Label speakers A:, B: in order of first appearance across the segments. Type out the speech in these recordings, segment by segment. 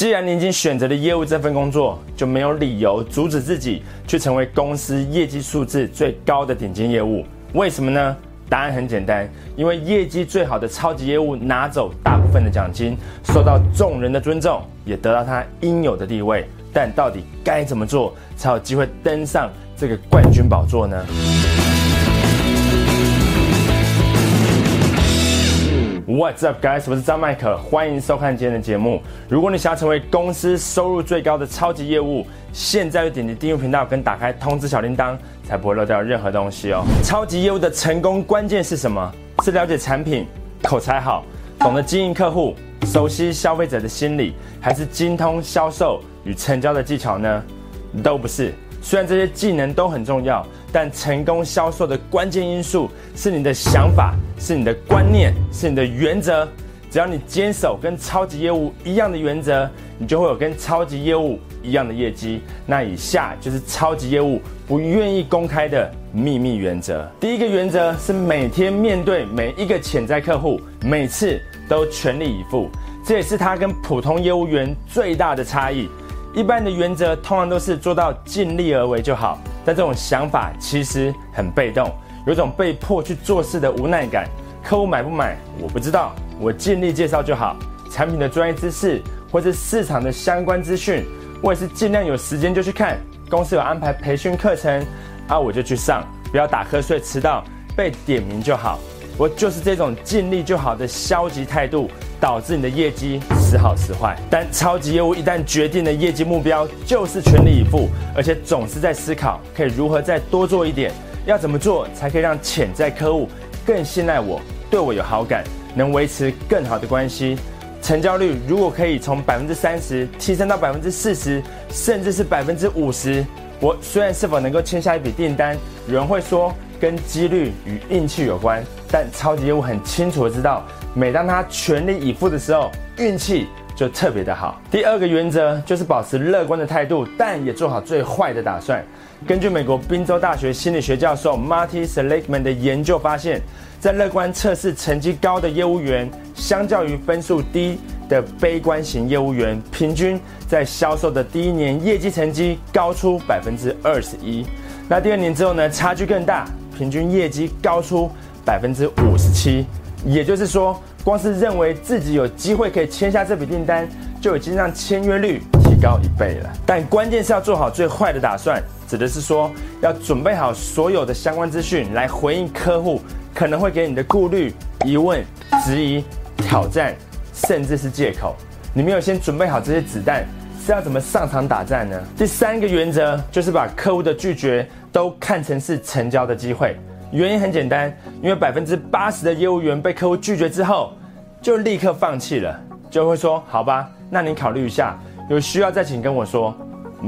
A: 既然你已经选择了业务这份工作，就没有理由阻止自己去成为公司业绩数字最高的顶尖业务。为什么呢？答案很简单，因为业绩最好的超级业务拿走大部分的奖金，受到众人的尊重，也得到他应有的地位。但到底该怎么做才有机会登上这个冠军宝座呢？What's up, guys？我是张麦克，欢迎收看今天的节目。如果你想要成为公司收入最高的超级业务，现在就点击订阅频道跟打开通知小铃铛，才不会漏掉任何东西哦。超级业务的成功关键是什么？是了解产品、口才好、懂得经营客户、熟悉消费者的心理，还是精通销售与成交的技巧呢？都不是。虽然这些技能都很重要，但成功销售的关键因素是你的想法，是你的观念，是你的原则。只要你坚守跟超级业务一样的原则，你就会有跟超级业务一样的业绩。那以下就是超级业务不愿意公开的秘密原则。第一个原则是每天面对每一个潜在客户，每次都全力以赴。这也是他跟普通业务员最大的差异。一般的原则通常都是做到尽力而为就好，但这种想法其实很被动，有种被迫去做事的无奈感。客户买不买我不知道，我尽力介绍就好。产品的专业知识或是市场的相关资讯，我也是尽量有时间就去看。公司有安排培训课程，啊我就去上，不要打瞌睡迟到被点名就好。我就是这种尽力就好的消极态度。导致你的业绩时好时坏，但超级业务一旦决定了业绩目标，就是全力以赴，而且总是在思考可以如何再多做一点，要怎么做才可以让潜在客户更信赖我，对我有好感，能维持更好的关系。成交率如果可以从百分之三十提升到百分之四十，甚至是百分之五十，我虽然是否能够签下一笔订单，有人会说跟几率与运气有关，但超级业务很清楚的知道。每当他全力以赴的时候，运气就特别的好。第二个原则就是保持乐观的态度，但也做好最坏的打算。根据美国宾州大学心理学教授 Marty Seligman 的研究发现，在乐观测试成绩高的业务员，相较于分数低的悲观型业务员，平均在销售的第一年业绩成绩高出百分之二十一。那第二年之后呢，差距更大，平均业绩高出百分之五十七。也就是说，光是认为自己有机会可以签下这笔订单，就已经让签约率提高一倍了。但关键是要做好最坏的打算，指的是说要准备好所有的相关资讯来回应客户可能会给你的顾虑、疑问、质疑、挑战，甚至是借口。你没有先准备好这些子弹，是要怎么上场打战呢？第三个原则就是把客户的拒绝都看成是成交的机会。原因很简单，因为百分之八十的业务员被客户拒绝之后，就立刻放弃了，就会说：“好吧，那你考虑一下，有需要再请跟我说。”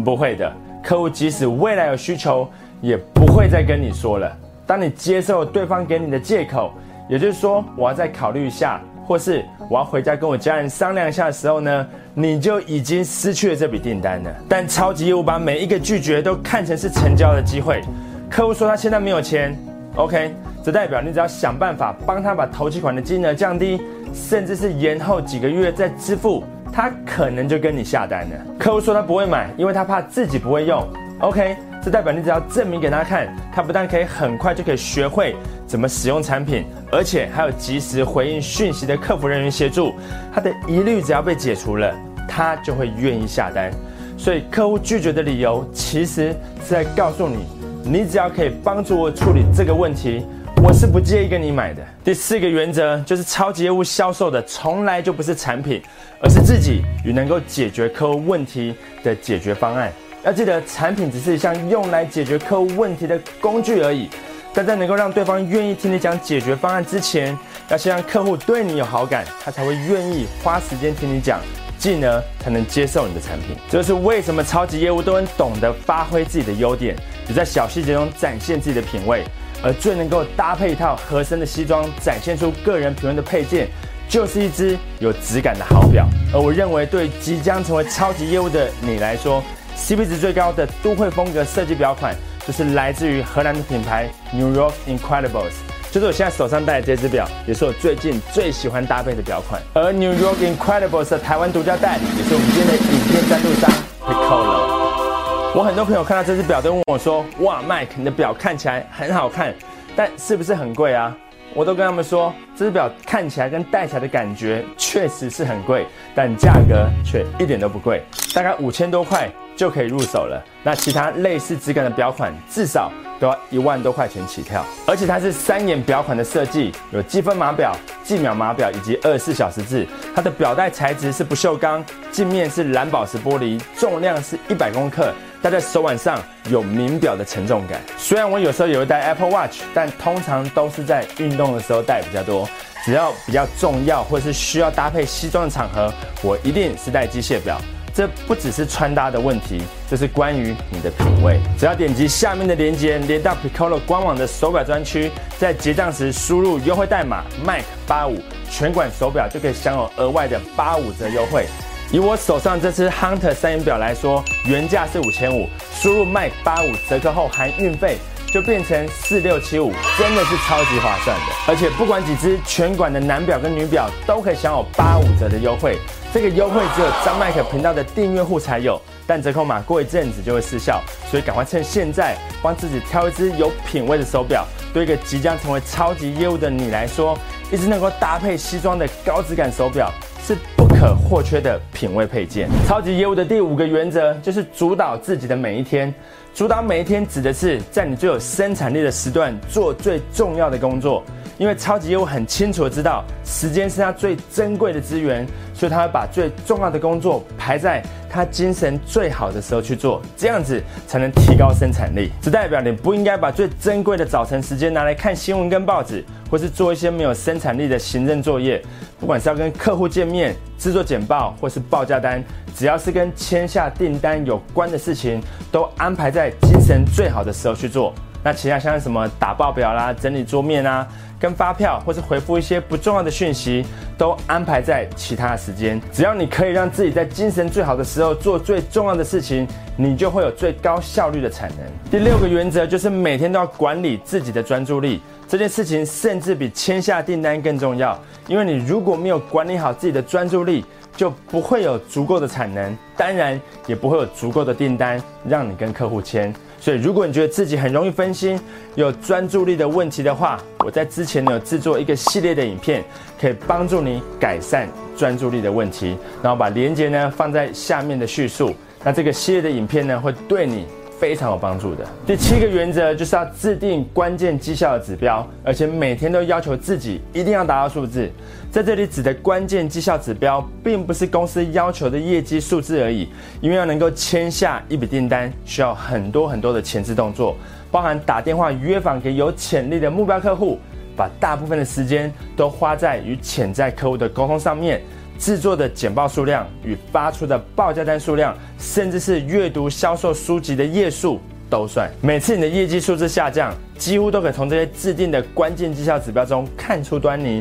A: 不会的，客户即使未来有需求，也不会再跟你说了。当你接受对方给你的借口，也就是说我要再考虑一下，或是我要回家跟我家人商量一下的时候呢，你就已经失去了这笔订单了。但超级业务把每一个拒绝都看成是成交的机会，客户说他现在没有钱。OK，这代表你只要想办法帮他把投期款的金额降低，甚至是延后几个月再支付，他可能就跟你下单了。客户说他不会买，因为他怕自己不会用。OK，这代表你只要证明给他看，他不但可以很快就可以学会怎么使用产品，而且还有及时回应讯息的客服人员协助，他的疑虑只要被解除了，他就会愿意下单。所以客户拒绝的理由，其实是在告诉你。你只要可以帮助我处理这个问题，我是不介意跟你买的。第四个原则就是超级业务销售的从来就不是产品，而是自己与能够解决客户问题的解决方案。要记得，产品只是一项用来解决客户问题的工具而已。但在能够让对方愿意听你讲解决方案之前，要先让客户对你有好感，他才会愿意花时间听你讲。进而才能接受你的产品，这是为什么超级业务都很懂得发挥自己的优点，只在小细节中展现自己的品味。而最能够搭配一套合身的西装，展现出个人品味的配件，就是一只有质感的好表。而我认为，对即将成为超级业务的你来说，CP 值最高的都会风格设计表款，就是来自于荷兰的品牌 New York Incredibles。就是我现在手上戴的这只表，也是我最近最喜欢搭配的表款。而 New York Incredibles 的台湾独家代理，也是我们今天的影片赞助商 Piccolo。我很多朋友看到这只表都问我说：“哇，Mike，你的表看起来很好看，但是不是很贵啊？”我都跟他们说，这只表看起来跟戴起来的感觉确实是很贵，但价格却一点都不贵，大概五千多块就可以入手了。那其他类似质感的表款，至少都要一万多块钱起跳。而且它是三眼表款的设计，有积分码表、计秒码表以及二十四小时制。它的表带材质是不锈钢，镜面是蓝宝石玻璃，重量是一百公克。戴在手腕上有名表的沉重感。虽然我有时候也会戴 Apple Watch，但通常都是在运动的时候戴比较多。只要比较重要或是需要搭配西装的场合，我一定是戴机械表。这不只是穿搭的问题，这是关于你的品味。只要点击下面的链接，连到 Piccolo 官网的手表专区，在结账时输入优惠代码 Mike 八五，全款手表就可以享有额外的八五折优惠。以我手上这只 Hunter 三眼表来说，原价是五千五，输入 Mike 八五折扣后含运费，就变成四六七五，真的是超级划算的。而且不管几只全馆的男表跟女表，都可以享有八五折的优惠。这个优惠只有张麦克频道的订阅户才有，但折扣码过一阵子就会失效，所以赶快趁现在帮自己挑一只有品味的手表。对一个即将成为超级业务的你来说，一只能够搭配西装的高质感手表是。可或缺的品味配件。超级业务的第五个原则就是主导自己的每一天。主导每一天指的是在你最有生产力的时段做最重要的工作。因为超级业务很清楚的知道时间是他最珍贵的资源，所以他会把最重要的工作排在他精神最好的时候去做，这样子才能提高生产力。这代表你不应该把最珍贵的早晨时间拿来看新闻跟报纸，或是做一些没有生产力的行政作业。不管是要跟客户见面、制作简报，或是报价单，只要是跟签下订单有关的事情，都安排在精神最好的时候去做。那其他像什么打报表啦、整理桌面啊、跟发票或是回复一些不重要的讯息，都安排在其他时间。只要你可以让自己在精神最好的时候做最重要的事情，你就会有最高效率的产能。第六个原则就是每天都要管理自己的专注力，这件事情甚至比签下订单更重要。因为你如果没有管理好自己的专注力，就不会有足够的产能，当然也不会有足够的订单让你跟客户签。所以，如果你觉得自己很容易分心、有专注力的问题的话，我在之前呢有制作一个系列的影片，可以帮助你改善专注力的问题。然后把连接呢放在下面的叙述。那这个系列的影片呢会对你非常有帮助的。第七个原则就是要制定关键绩效的指标，而且每天都要求自己一定要达到数字。在这里指的关键绩效指标，并不是公司要求的业绩数字而已，因为要能够签下一笔订单，需要很多很多的前置动作，包含打电话约访给有潜力的目标客户，把大部分的时间都花在与潜在客户的沟通上面，制作的简报数量与发出的报价单数量，甚至是阅读销售书籍的页数都算。每次你的业绩数字下降，几乎都可以从这些制定的关键绩效指标中看出端倪。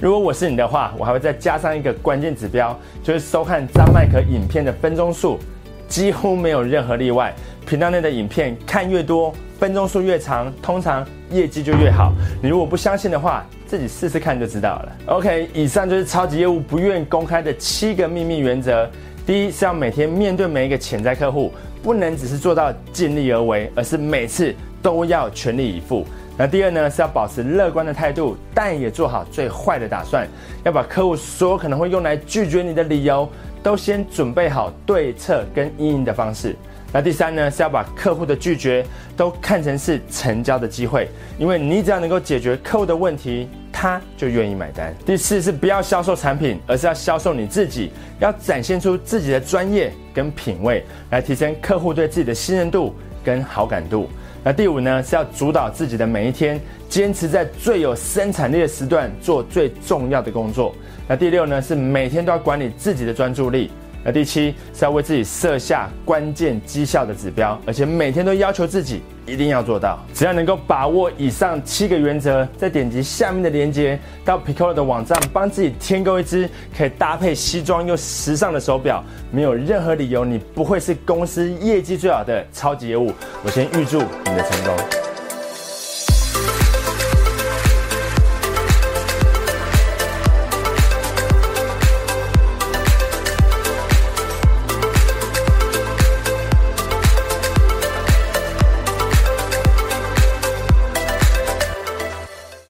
A: 如果我是你的话，我还会再加上一个关键指标，就是收看张麦克影片的分钟数，几乎没有任何例外。频道内的影片看越多，分钟数越长，通常业绩就越好。你如果不相信的话，自己试试看就知道了。OK，以上就是超级业务不愿公开的七个秘密原则。第一是要每天面对每一个潜在客户，不能只是做到尽力而为，而是每次都要全力以赴。那第二呢，是要保持乐观的态度，但也做好最坏的打算，要把客户所有可能会用来拒绝你的理由，都先准备好对策跟应应的方式。那第三呢，是要把客户的拒绝都看成是成交的机会，因为你只要能够解决客户的问题，他就愿意买单。第四是不要销售产品，而是要销售你自己，要展现出自己的专业跟品味，来提升客户对自己的信任度跟好感度。那第五呢，是要主导自己的每一天，坚持在最有生产力的时段做最重要的工作。那第六呢，是每天都要管理自己的专注力。第七是要为自己设下关键绩效的指标，而且每天都要求自己一定要做到。只要能够把握以上七个原则，再点击下面的链接到 Piccolo 的网站，帮自己添购一只可以搭配西装又时尚的手表，没有任何理由你不会是公司业绩最好的超级业务。我先预祝你的成功。